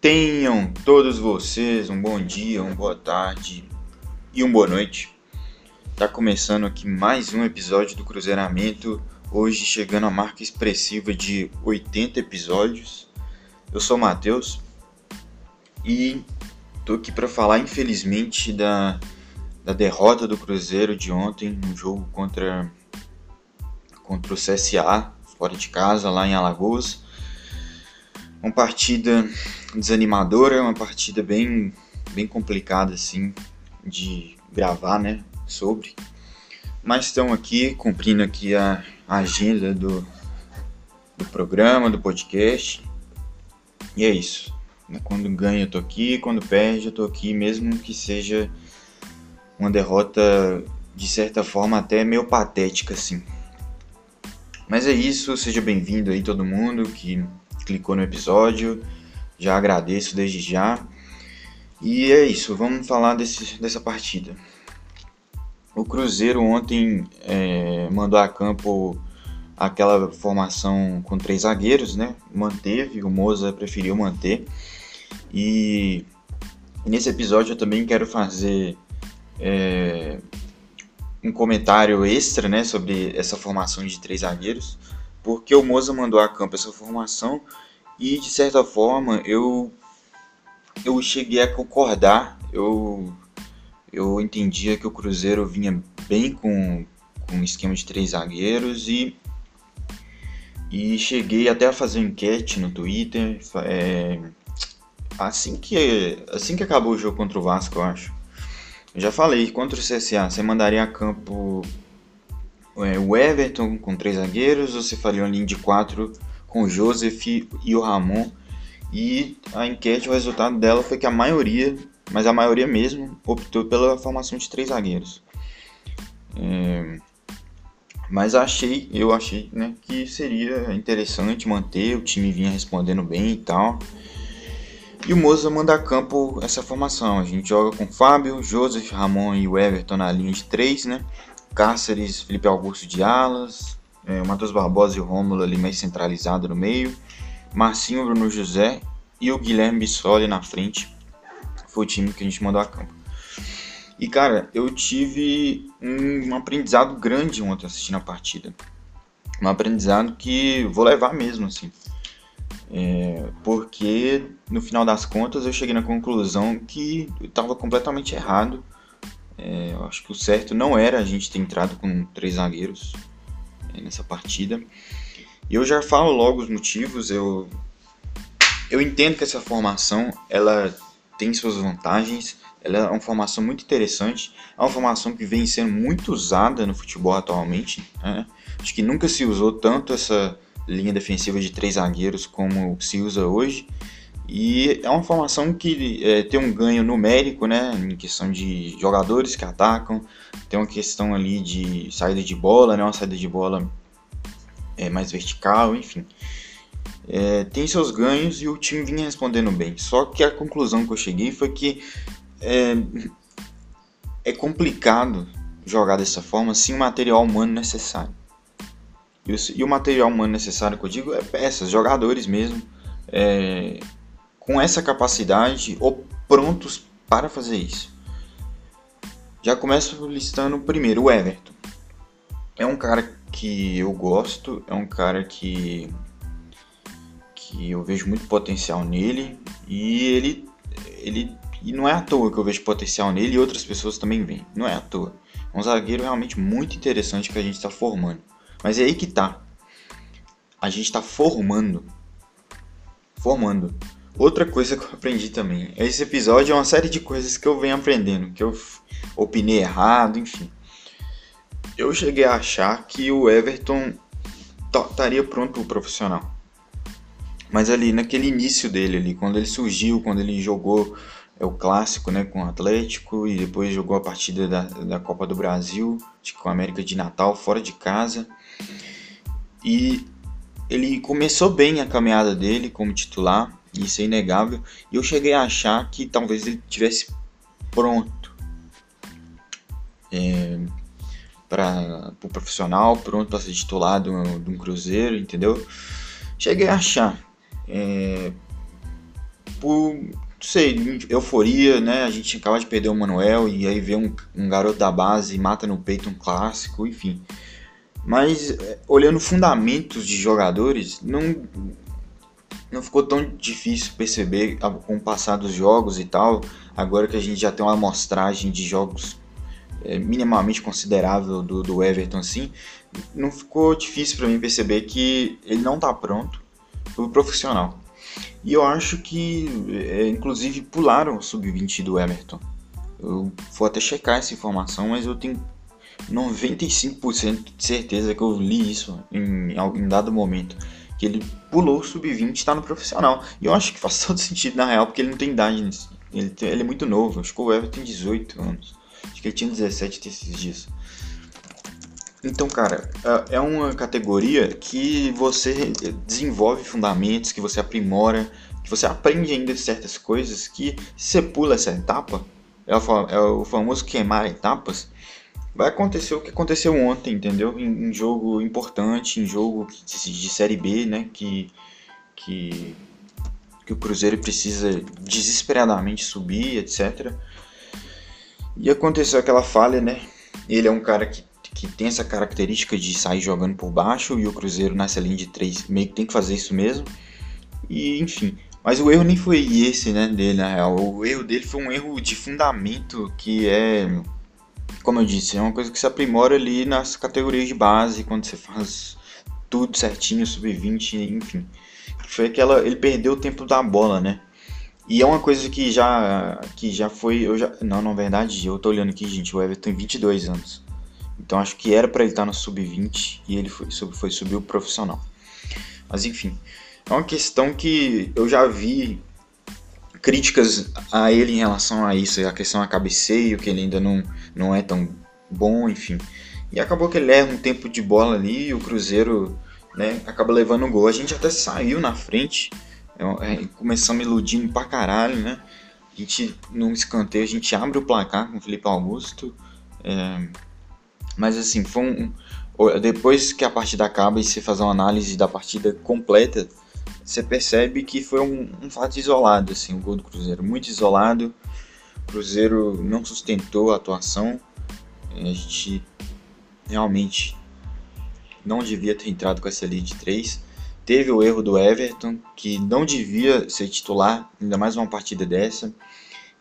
Tenham todos vocês um bom dia, uma boa tarde e uma boa noite. Tá começando aqui mais um episódio do Cruzeiramento, hoje chegando a marca expressiva de 80 episódios. Eu sou o Matheus e tô aqui para falar, infelizmente, da, da derrota do Cruzeiro de ontem no jogo contra, contra o CSA, fora de casa, lá em Alagoas. Uma partida desanimadora, uma partida bem, bem complicada assim de gravar, né, sobre. Mas estão aqui cumprindo aqui a agenda do, do programa, do podcast. E é isso. Quando ganha eu tô aqui, quando perde eu tô aqui, mesmo que seja uma derrota de certa forma até meio patética assim. Mas é isso, seja bem-vindo aí todo mundo que clicou no episódio. Já agradeço desde já. E é isso, vamos falar desse, dessa partida. O Cruzeiro ontem é, mandou a campo aquela formação com três zagueiros, né? Manteve, o Moza preferiu manter. E nesse episódio eu também quero fazer é, um comentário extra né, sobre essa formação de três zagueiros, porque o Moza mandou a campo essa formação e de certa forma eu eu cheguei a concordar, eu eu entendia que o Cruzeiro vinha bem com, com um esquema de três zagueiros e e cheguei até a fazer enquete no Twitter é, assim que assim que acabou o jogo contra o Vasco, eu acho. Eu já falei, contra o CSA, você mandaria a campo o Everton com três zagueiros você faria uma linha de quatro com o Joseph e o Ramon? E a enquete, o resultado dela foi que a maioria, mas a maioria mesmo, optou pela formação de três zagueiros. É, mas achei, eu achei né, que seria interessante manter, o time vinha respondendo bem e tal. E o Moza manda a campo essa formação. A gente joga com Fábio, Joseph, Ramon e o Everton na linha de 3, né? Cáceres, Felipe Augusto de Alas, é, Matheus Barbosa e Rômulo ali mais centralizado no meio, Marcinho, Bruno José e o Guilherme Bissoli na frente. Foi o time que a gente mandou a campo. E cara, eu tive um, um aprendizado grande ontem assistindo a partida. Um aprendizado que vou levar mesmo, assim. É, porque no final das contas eu cheguei na conclusão que estava completamente errado. É, eu acho que o certo não era a gente ter entrado com três zagueiros é, nessa partida. E eu já falo logo os motivos. Eu, eu entendo que essa formação ela tem suas vantagens. Ela é uma formação muito interessante. É uma formação que vem sendo muito usada no futebol atualmente. Né? Acho que nunca se usou tanto essa linha defensiva de três zagueiros como se usa hoje. E é uma formação que é, tem um ganho numérico, né, em questão de jogadores que atacam, tem uma questão ali de saída de bola, né, uma saída de bola é, mais vertical, enfim. É, tem seus ganhos e o time vinha respondendo bem. Só que a conclusão que eu cheguei foi que é, é complicado jogar dessa forma sem o material humano necessário. E o, material humano necessário que eu digo é peças, jogadores mesmo, é, com essa capacidade ou prontos para fazer isso. Já começo listando primeiro o Everton. É um cara que eu gosto, é um cara que que eu vejo muito potencial nele e ele ele e não é à toa que eu vejo potencial nele e outras pessoas também veem. Não é à toa. É um zagueiro realmente muito interessante que a gente está formando. Mas é aí que tá. A gente está formando. Formando. Outra coisa que eu aprendi também. Esse episódio é uma série de coisas que eu venho aprendendo, que eu opinei errado, enfim. Eu cheguei a achar que o Everton estaria pronto para o profissional. Mas ali naquele início dele ali, quando ele surgiu, quando ele jogou é o clássico, né, com o Atlético e depois jogou a partida da, da Copa do Brasil, com a América de Natal fora de casa. E ele começou bem a caminhada dele como titular, isso é inegável. E eu cheguei a achar que talvez ele tivesse pronto é, para o pro profissional, pronto para ser titular de um, de um, Cruzeiro, entendeu? Cheguei a achar. É, por, não sei, euforia, né? A gente acaba de perder o Manuel e aí vê um, um garoto da base e mata no peito um clássico, enfim. Mas é, olhando fundamentos de jogadores, não, não ficou tão difícil perceber com o passar dos jogos e tal. Agora que a gente já tem uma amostragem de jogos é, minimamente considerável do, do Everton, assim, não ficou difícil para mim perceber que ele não está pronto para o profissional. E eu acho que, é, inclusive, pularam o sub-20 do Everton. Eu vou até checar essa informação, mas eu tenho 95% de certeza que eu li isso em, em dado momento. Que ele pulou o sub-20 e está no profissional. E eu acho que faz todo sentido na real, porque ele não tem idade nisso. Ele, tem, ele é muito novo. Acho que o Everton tem 18 anos. Acho que ele tinha 17 esses dias. Então, cara, é, é uma categoria que você desenvolve fundamentos, que você aprimora, que você aprende ainda certas coisas que se você pula essa etapa, é o, é o famoso queimar etapas, vai acontecer o que aconteceu ontem, entendeu? Em, em jogo importante, em jogo de, de, Série B, né? Que, que, que o Cruzeiro precisa desesperadamente subir, etc. E aconteceu aquela falha, né? Ele é um cara que que tem essa característica de sair jogando por baixo e o Cruzeiro nessa linha de três meio que tem que fazer isso mesmo. E enfim, mas o erro nem foi esse, né, dele na real. O erro dele foi um erro de fundamento que é, como eu disse, é uma coisa que se aprimora ali nas categorias de base, quando você faz tudo certinho, sub-20, enfim. Foi aquela, ele perdeu o tempo da bola, né? E é uma coisa que já que já foi, eu já, não, na verdade, eu tô olhando aqui, gente, o Everton tem 22 anos. Então acho que era para ele estar no sub-20 e ele foi, foi subir o profissional. Mas enfim, é uma questão que eu já vi críticas a ele em relação a isso, a questão a cabeceio, que ele ainda não, não é tão bom, enfim. E acabou que ele erra um tempo de bola ali e o Cruzeiro né, acaba levando o gol. A gente até saiu na frente, é, é, começamos iludindo pra caralho, né? A gente, num escanteio, a gente abre o placar com o Felipe Augusto. É, mas assim, foi um. Depois que a partida acaba e você faz uma análise da partida completa, você percebe que foi um, um fato isolado, assim, o gol do Cruzeiro. Muito isolado. O Cruzeiro não sustentou a atuação. A gente realmente não devia ter entrado com essa linha de 3. Teve o erro do Everton, que não devia ser titular, ainda mais uma partida dessa.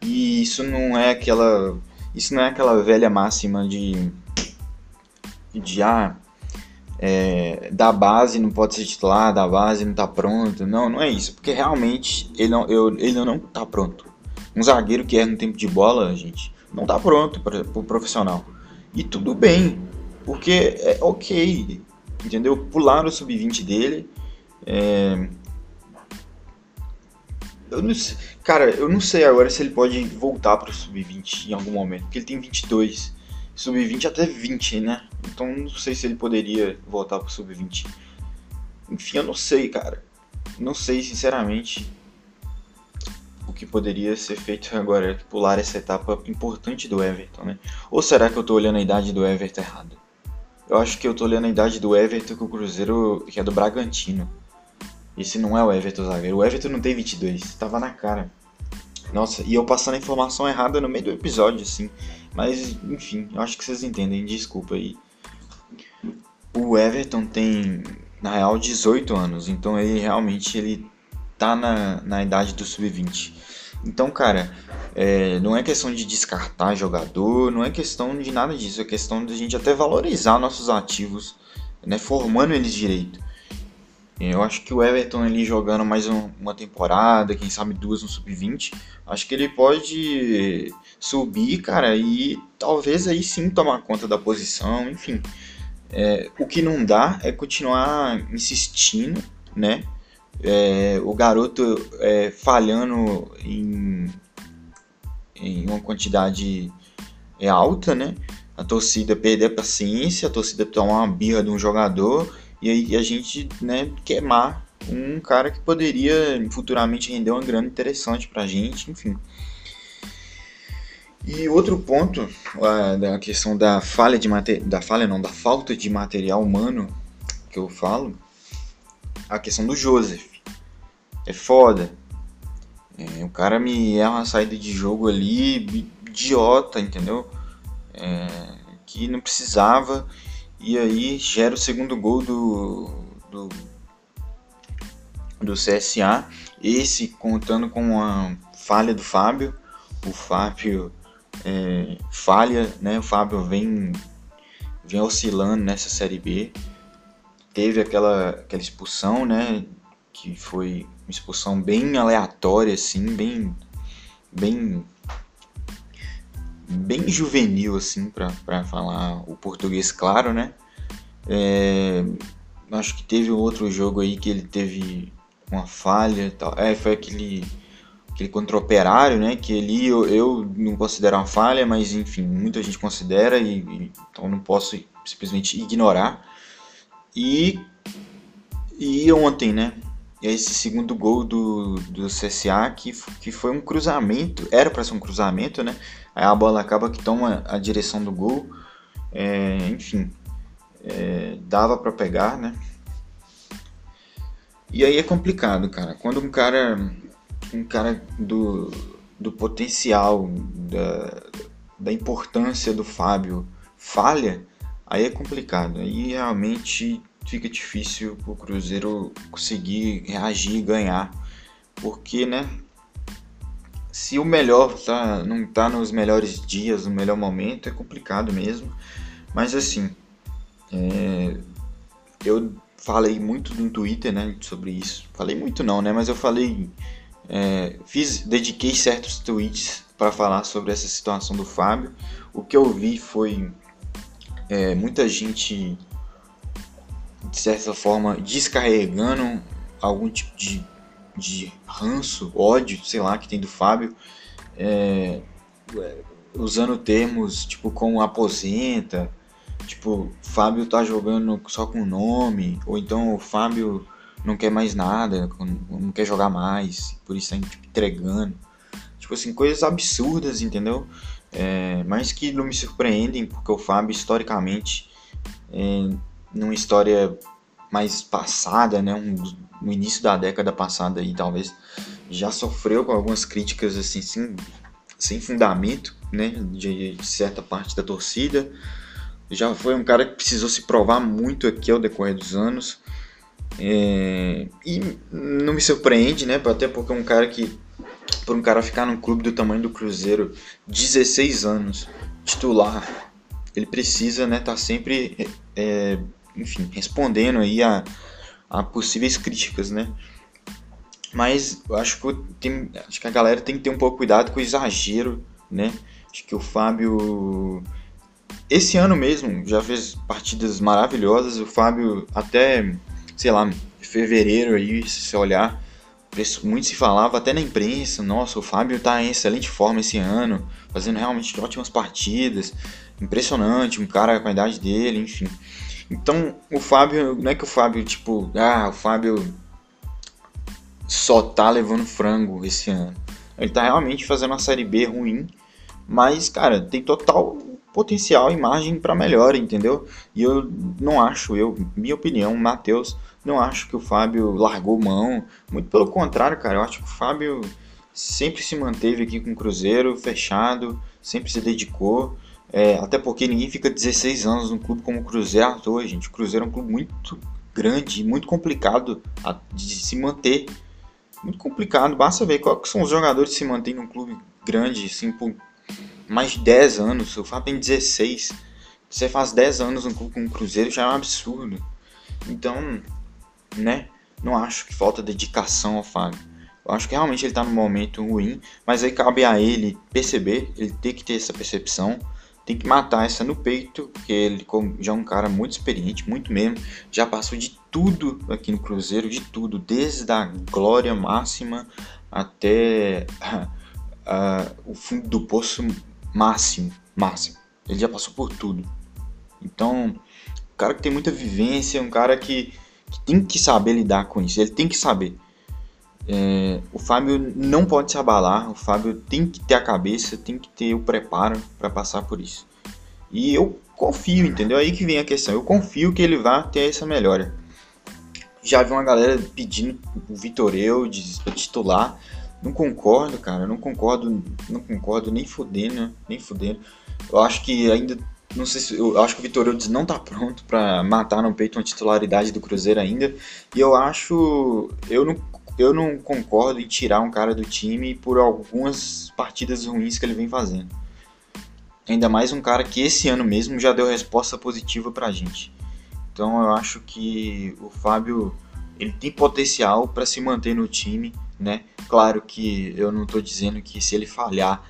E isso não é aquela. Isso não é aquela velha máxima de de ah, é, da base não pode ser titular, da base não tá pronto. Não, não é isso, porque realmente ele não, eu, ele não tá pronto. Um zagueiro que erra no tempo de bola, gente, não tá pronto para o pro profissional. E tudo bem, porque é ok, entendeu? Pular o sub-20 dele. É... Eu não sei, cara, eu não sei agora se ele pode voltar para o sub-20 em algum momento, porque ele tem 22 sub-20 até 20, né? Então não sei se ele poderia voltar pro sub-20. Enfim, eu não sei, cara. Não sei, sinceramente, o que poderia ser feito agora, pular essa etapa importante do Everton, né? Ou será que eu tô olhando a idade do Everton errado? Eu acho que eu tô olhando a idade do Everton com o Cruzeiro, que é do Bragantino. Esse não é o Everton zagueiro. O Everton não tem 22, tava na cara. Nossa, e eu passando a informação errada no meio do episódio, assim. Mas, enfim, eu acho que vocês entendem, desculpa aí. O Everton tem, na real, 18 anos, então ele realmente ele tá na, na idade do sub-20. Então, cara, é, não é questão de descartar jogador, não é questão de nada disso, é questão de a gente até valorizar nossos ativos, né, formando eles direito. Eu acho que o Everton ali jogando mais um, uma temporada, quem sabe duas no sub-20, acho que ele pode subir, cara, e talvez aí sim tomar conta da posição, enfim. É, o que não dá é continuar insistindo, né? É, o garoto é, falhando em, em uma quantidade é, alta, né? A torcida perder a paciência, a torcida tomar uma birra de um jogador e aí a gente né, queimar um cara que poderia futuramente render uma grana interessante pra gente, enfim. E outro ponto, a, da questão da falha de da falha não, da falta de material humano que eu falo, a questão do Joseph. É foda. É, o cara me é uma saída de jogo ali idiota, entendeu? É, que não precisava. E aí gera o segundo gol do, do, do CSA. Esse contando com uma falha do Fábio. O Fábio é, falha, né? O Fábio vem, vem oscilando nessa Série B. Teve aquela, aquela expulsão, né? Que foi uma expulsão bem aleatória, assim, bem, bem, bem juvenil, assim, para falar o português claro, né? É, acho que teve outro jogo aí que ele teve uma falha, tal. É, foi aquele aquele contra Operário, né? Que ali eu, eu não considero uma falha, mas enfim, muita gente considera e, e então não posso simplesmente ignorar. E e ontem, né? Esse segundo gol do, do CSA que, que foi um cruzamento, era para ser um cruzamento, né? Aí a bola acaba que toma a direção do gol. É, enfim, é, dava para pegar, né? E aí é complicado, cara. Quando um cara um cara do, do potencial, da, da importância do Fábio falha, aí é complicado. Aí realmente fica difícil o Cruzeiro conseguir reagir e ganhar. Porque, né? Se o melhor tá, não tá nos melhores dias, no melhor momento, é complicado mesmo. Mas assim, é, eu falei muito no Twitter, né, sobre isso. Falei muito não, né, mas eu falei é, fiz, dediquei certos tweets para falar sobre essa situação do Fábio. O que eu vi foi é, muita gente, de certa forma, descarregando algum tipo de, de ranço, ódio, sei lá, que tem do Fábio, é, usando termos tipo como aposenta, tipo, Fábio tá jogando só com nome, ou então o Fábio não quer mais nada, não quer jogar mais, por isso tá tipo, entregando. Tipo assim, coisas absurdas, entendeu? É, mas que não me surpreendem, porque o Fábio, historicamente, é, numa história mais passada, né, um, no início da década passada aí, talvez, já sofreu com algumas críticas assim, sem, sem fundamento, né, de, de certa parte da torcida. Já foi um cara que precisou se provar muito aqui ao decorrer dos anos. É, e não me surpreende, né? Até porque um cara que. Por um cara ficar num clube do tamanho do Cruzeiro 16 anos, titular, ele precisa, né, tá sempre, é, enfim, respondendo aí a, a possíveis críticas, né? Mas eu acho que, tem, acho que a galera tem que ter um pouco cuidado com o exagero, né? Acho que o Fábio esse ano mesmo já fez partidas maravilhosas. O Fábio até sei lá, fevereiro aí, se você olhar, muito se falava até na imprensa, nossa, o Fábio tá em excelente forma esse ano, fazendo realmente ótimas partidas, impressionante, um cara com a idade dele, enfim. Então, o Fábio, não é que o Fábio, tipo, ah, o Fábio só tá levando frango esse ano. Ele tá realmente fazendo uma série B ruim, mas, cara, tem total potencial e margem para melhora, entendeu? E eu não acho, eu, minha opinião, Matheus, não acho que o Fábio largou mão. Muito pelo contrário, cara. Eu acho que o Fábio sempre se manteve aqui com o Cruzeiro fechado, sempre se dedicou. É, até porque ninguém fica 16 anos num clube como o Cruzeiro à toa, gente. O Cruzeiro é um clube muito grande, muito complicado de se manter. Muito complicado. Basta ver quais são os jogadores que se mantêm num clube grande, assim, por mais de 10 anos. O Fábio tem 16. Você faz 10 anos num clube como o Cruzeiro já é um absurdo. Então, né? Não acho que falta dedicação ao Fábio. Eu acho que realmente ele está num momento ruim, mas aí cabe a ele perceber, ele tem que ter essa percepção, tem que matar essa no peito, porque ele já é um cara muito experiente, muito mesmo, já passou de tudo aqui no Cruzeiro, de tudo, desde a glória máxima até uh, o fundo do poço máximo, máximo. Ele já passou por tudo. Então, um cara que tem muita vivência, um cara que que tem que saber lidar com isso, ele tem que saber. É, o Fábio não pode se abalar, o Fábio tem que ter a cabeça, tem que ter o preparo para passar por isso. E eu confio, entendeu? Aí que vem a questão. Eu confio que ele vai ter essa melhora. Já vi uma galera pedindo o Vitor Eu de titular. Não concordo, cara. Não concordo, não concordo nem fudendo, nem fudendo. Eu acho que ainda não sei se eu acho que o Vitor Eudes não tá pronto para matar no peito uma titularidade do Cruzeiro ainda. E eu acho eu não eu não concordo em tirar um cara do time por algumas partidas ruins que ele vem fazendo. Ainda mais um cara que esse ano mesmo já deu resposta positiva pra gente. Então eu acho que o Fábio ele tem potencial para se manter no time, né? Claro que eu não estou dizendo que se ele falhar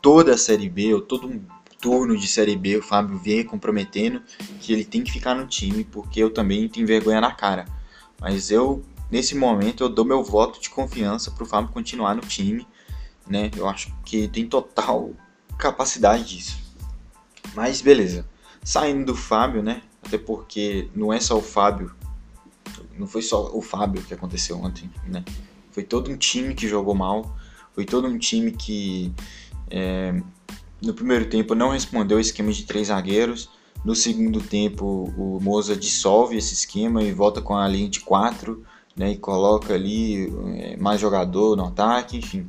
toda a Série B ou todo um turno de Série B o Fábio vier comprometendo, que ele tem que ficar no time, porque eu também tenho vergonha na cara. Mas eu, nesse momento, eu dou meu voto de confiança para o Fábio continuar no time, né? Eu acho que tem total capacidade disso. Mas beleza. Saindo do Fábio, né? Até porque não é só o Fábio não foi só o Fábio que aconteceu ontem, né? Foi todo um time que jogou mal, foi todo um time que é, no primeiro tempo não respondeu o esquema de três zagueiros. No segundo tempo, o Moza dissolve esse esquema e volta com a linha de quatro, né? E coloca ali é, mais jogador no ataque, enfim.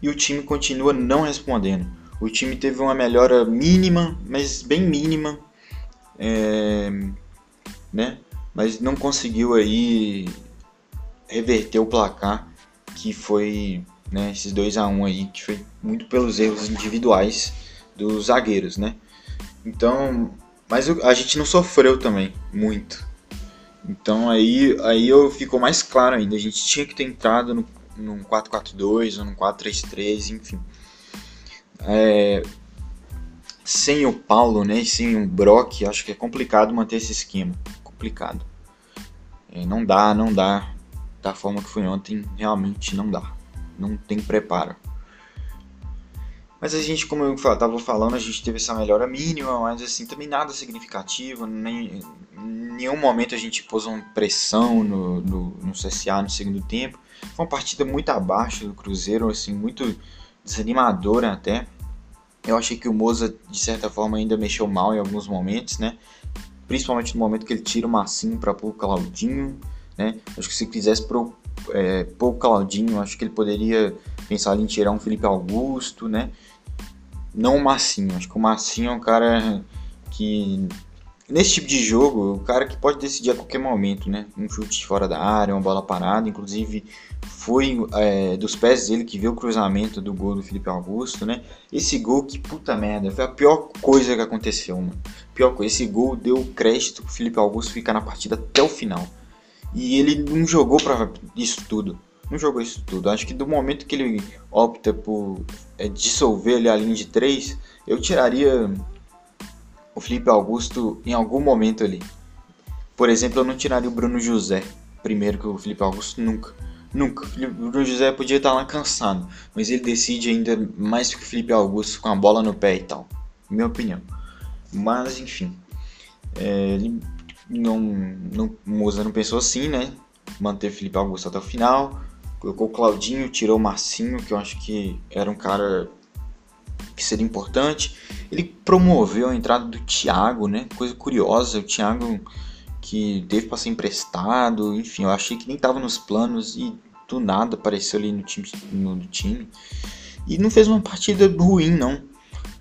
E o time continua não respondendo. O time teve uma melhora mínima, mas bem mínima, é, né? mas não conseguiu aí reverter o placar que foi né, esses 2 a 1 um aí que foi muito pelos erros individuais dos zagueiros, né? Então, mas a gente não sofreu também muito. Então aí aí eu ficou mais claro ainda, a gente tinha que ter entrado no num 4-4-2 ou num 4-3-3, enfim. É, sem o Paulo, né, sem o Brock, acho que é complicado manter esse esquema complicado. É, não dá, não dá. Da forma que foi ontem, realmente não dá. Não tem preparo. Mas a gente, como eu estava falando, a gente teve essa melhora mínima, mas assim, também nada significativo. Nem, em nenhum momento a gente pôs uma pressão no, no, no CSA no segundo tempo. Foi uma partida muito abaixo do Cruzeiro, assim, muito desanimadora até. Eu achei que o Moza, de certa forma, ainda mexeu mal em alguns momentos, né? principalmente no momento que ele tira o Massinho para pôr o Claudinho, né? Acho que se quisesse pro, é, pôr o Claudinho, acho que ele poderia pensar em tirar um Felipe Augusto, né? Não o Massinho, acho que o Massinho é um cara que nesse tipo de jogo, o cara que pode decidir a qualquer momento, né? Um chute fora da área, uma bola parada, inclusive foi é, dos pés dele que viu o cruzamento do gol do Felipe Augusto, né? Esse gol, que puta merda, foi a pior coisa que aconteceu, mano. Pior coisa, esse gol deu crédito pro Felipe Augusto ficar na partida até o final. E ele não jogou para isso tudo. Não jogou isso tudo. Acho que do momento que ele opta por é, dissolver ali a linha de três, eu tiraria o Felipe Augusto em algum momento ali. Por exemplo, eu não tiraria o Bruno José primeiro que o Felipe Augusto nunca. Nunca. O Bruno José podia estar lá cansado, mas ele decide ainda mais que o Felipe Augusto com a bola no pé e tal. Minha opinião. Mas enfim. É, não, não, o Moza não pensou assim, né? Manteve o Felipe Augusto até o final. Colocou o Claudinho, tirou o Marcinho, que eu acho que era um cara que seria importante. Ele promoveu a entrada do Thiago, né? Coisa curiosa, o Thiago que teve para ser emprestado, enfim, eu achei que nem estava nos planos e do nada apareceu ali no time, no time. E não fez uma partida ruim, não.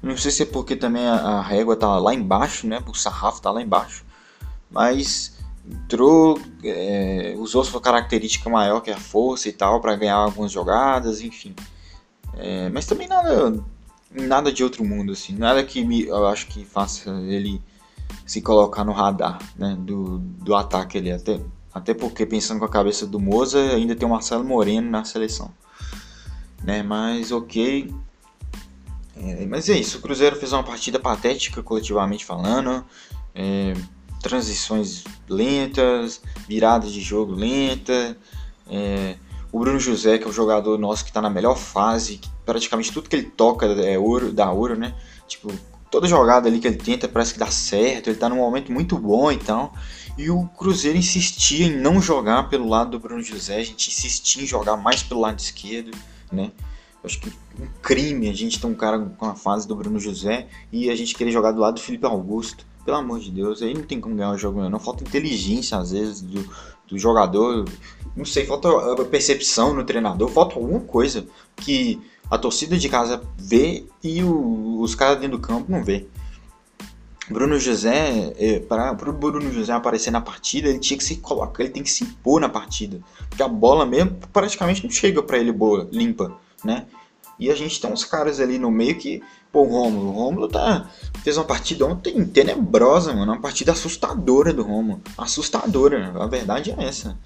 Não sei se é porque também a, a régua tá lá embaixo, né? O sarrafo tá lá embaixo. Mas entrou, é, usou sua característica maior que é a força e tal para ganhar algumas jogadas, enfim. É, mas também nada nada de outro mundo, assim, nada que me, eu acho que faça ele se colocar no radar né, do, do ataque ali. Até, até porque, pensando com a cabeça do Moza, ainda tem o Marcelo Moreno na seleção. Né, mas ok. É, mas é isso, o Cruzeiro fez uma partida patética, coletivamente falando. É, transições lentas, viradas de jogo lenta. É, o Bruno José, que é o jogador nosso que está na melhor fase, praticamente tudo que ele toca é ouro, dá ouro, né? Tipo, toda jogada ali que ele tenta parece que dá certo, ele tá num momento muito bom e tal. E o Cruzeiro insistia em não jogar pelo lado do Bruno José, a gente insistia em jogar mais pelo lado esquerdo, né? Eu acho que um crime a gente ter um cara com a fase do Bruno José e a gente querer jogar do lado do Felipe Augusto. Pelo amor de Deus, aí não tem como ganhar o jogo, não. Falta inteligência, às vezes, do, do jogador. Não sei, falta percepção no treinador, falta alguma coisa que a torcida de casa vê e o, os caras dentro do campo não vê. Bruno José, é, para o Bruno José aparecer na partida, ele tinha que se colocar, ele tem que se impor na partida. Porque a bola mesmo praticamente não chega para ele boa, limpa, né? E a gente tem uns caras ali no meio que, pô, o Romulo, o Romulo tá, fez uma partida ontem tenebrosa, mano, uma partida assustadora do Romulo, assustadora, a verdade é essa.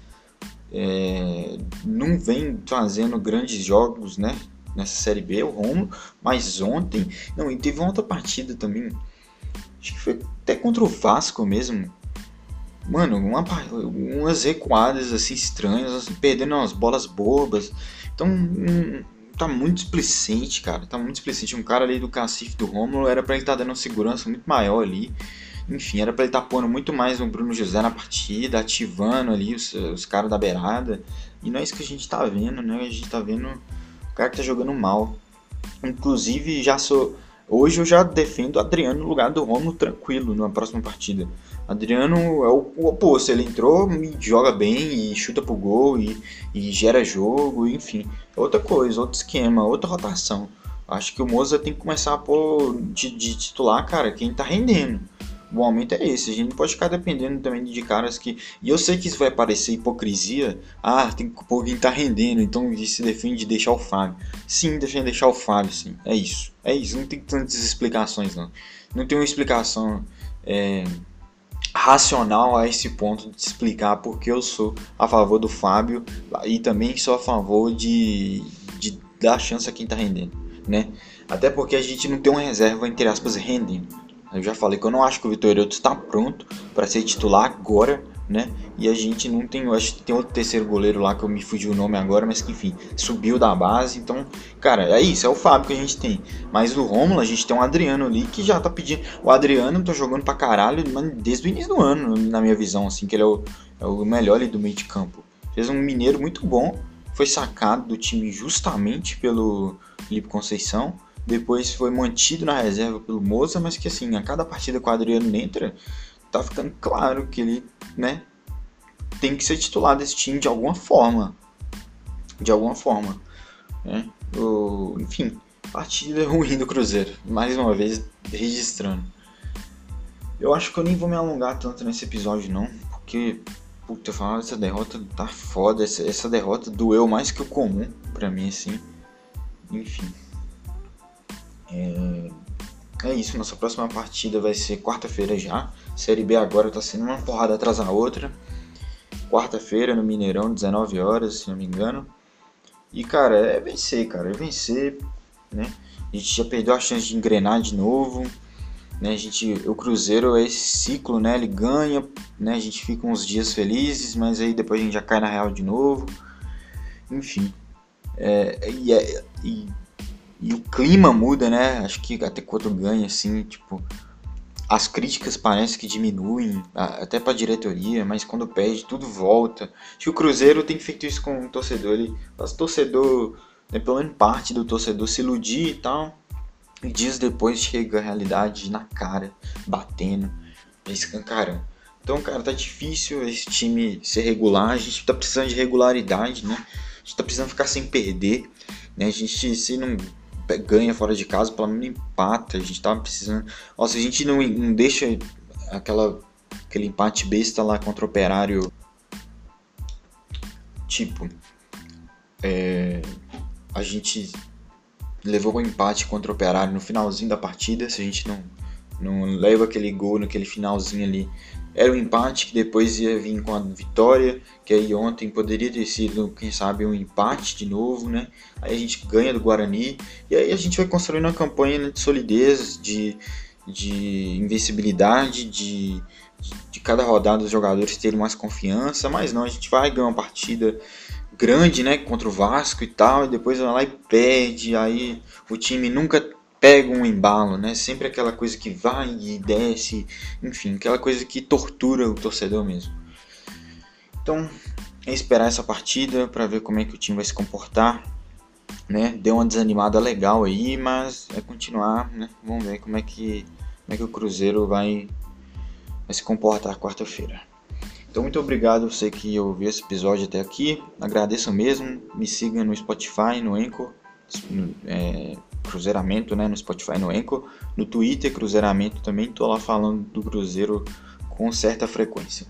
É, não vem fazendo grandes jogos, né, nessa Série B, o Romulo, mas ontem, não, e teve uma outra partida também, acho que foi até contra o Vasco mesmo, mano, uma, umas recuadas assim estranhas, assim, perdendo umas bolas bobas, então... tá muito explicente, cara. Tá muito explicente. Um cara ali do cacife do Romulo era para ele estar tá dando segurança muito maior ali. Enfim, era para ele estar tá pondo muito mais o Bruno José na partida, ativando ali os, os caras da beirada. E não é isso que a gente tá vendo, né? A gente tá vendo o cara que tá jogando mal. Inclusive, já sou. Hoje eu já defendo o Adriano no lugar do Romulo tranquilo na próxima partida. Adriano é o, o oposto, ele entrou e joga bem e chuta pro gol e, e gera jogo, enfim. Outra coisa, outro esquema, outra rotação. Acho que o Moza tem que começar a pôr de, de titular, cara, quem tá rendendo. O momento é esse, a gente não pode ficar dependendo também de caras que. E eu sei que isso vai parecer hipocrisia. Ah, tem que pôr quem tá rendendo, então se defende de deixar o Fábio. Sim, defende deixar o Fábio, sim. É isso. É isso, não tem tantas explicações, não. Não tem uma explicação. É racional a esse ponto de explicar porque eu sou a favor do Fábio e também sou a favor de, de dar chance a quem está rendendo, né? Até porque a gente não tem uma reserva, entre aspas, rendendo. Eu já falei que eu não acho que o Vitorioto está pronto para ser titular agora, né? E a gente não tem, eu acho que tem outro terceiro goleiro lá que eu me fugiu o nome agora, mas que enfim, subiu da base. Então, cara, é isso, é o Fábio que a gente tem. Mas o Romulo, a gente tem um Adriano ali que já tá pedindo. O Adriano tá jogando pra caralho desde o início do ano, na minha visão, assim, que ele é o, é o melhor ali do meio de campo. Fez um mineiro muito bom, foi sacado do time justamente pelo Felipe Conceição. Depois foi mantido na reserva pelo Moza, mas que assim, a cada partida que o Adriano entra, tá ficando claro que ele, né, tem que ser titular desse time de alguma forma. De alguma forma. Né? O, enfim, partida ruim do Cruzeiro. Mais uma vez, registrando. Eu acho que eu nem vou me alongar tanto nesse episódio, não. Porque, puta, falar essa derrota tá foda. Essa, essa derrota doeu mais que o comum pra mim, assim. Enfim. É, é isso, nossa próxima partida vai ser quarta-feira já. Série B agora tá sendo uma porrada atrás da outra. Quarta-feira no Mineirão, 19 horas, se não me engano. E cara, é vencer, cara, é vencer, né? A gente já perdeu a chance de engrenar de novo, né? A gente, o Cruzeiro é esse ciclo, né? Ele ganha, né? A gente fica uns dias felizes, mas aí depois a gente já cai na real de novo. Enfim, é, e, é, e e o clima muda, né? Acho que até quando ganha, assim, tipo, as críticas parecem que diminuem, até pra diretoria, mas quando perde, tudo volta. Acho que o Cruzeiro tem feito isso com o torcedor. Ele faz torcedor, né, pelo menos parte do torcedor, se iludir e tal. E dias depois chega a realidade na cara, batendo, escancarando. Então, cara, tá difícil esse time ser regular. A gente tá precisando de regularidade, né? A gente tá precisando ficar sem perder. Né? A gente, se não ganha fora de casa, pelo menos empata. A gente tava precisando. Ó, se a gente não, não deixa aquela, aquele empate besta lá contra o Operário. Tipo, é, a gente levou o empate contra o Operário no finalzinho da partida. Se a gente não, não leva aquele gol naquele finalzinho ali, era um empate que depois ia vir com a vitória, que aí ontem poderia ter sido, quem sabe, um empate de novo, né? Aí a gente ganha do Guarani e aí a gente vai construindo uma campanha de solidez, de, de invencibilidade, de, de, de cada rodada os jogadores terem mais confiança, mas não, a gente vai ganhar uma partida grande, né, contra o Vasco e tal, e depois vai lá e perde, aí o time nunca pega um embalo, né? Sempre aquela coisa que vai e desce, enfim, aquela coisa que tortura o torcedor mesmo. Então, é esperar essa partida para ver como é que o time vai se comportar, né? Deu uma desanimada legal aí, mas é continuar, né? Vamos ver como é que como é que o Cruzeiro vai vai se comportar quarta-feira. Então, muito obrigado você que ouviu esse episódio até aqui. Agradeço mesmo. Me siga no Spotify, no Anchor, é, Cruzeiramento, né? No Spotify, no Anchor. No Twitter, Cruzeiramento também. Estou lá falando do Cruzeiro com certa frequência.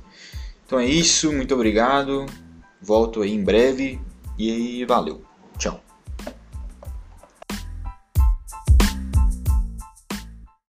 Então é isso. Muito obrigado. Volto aí em breve. E valeu.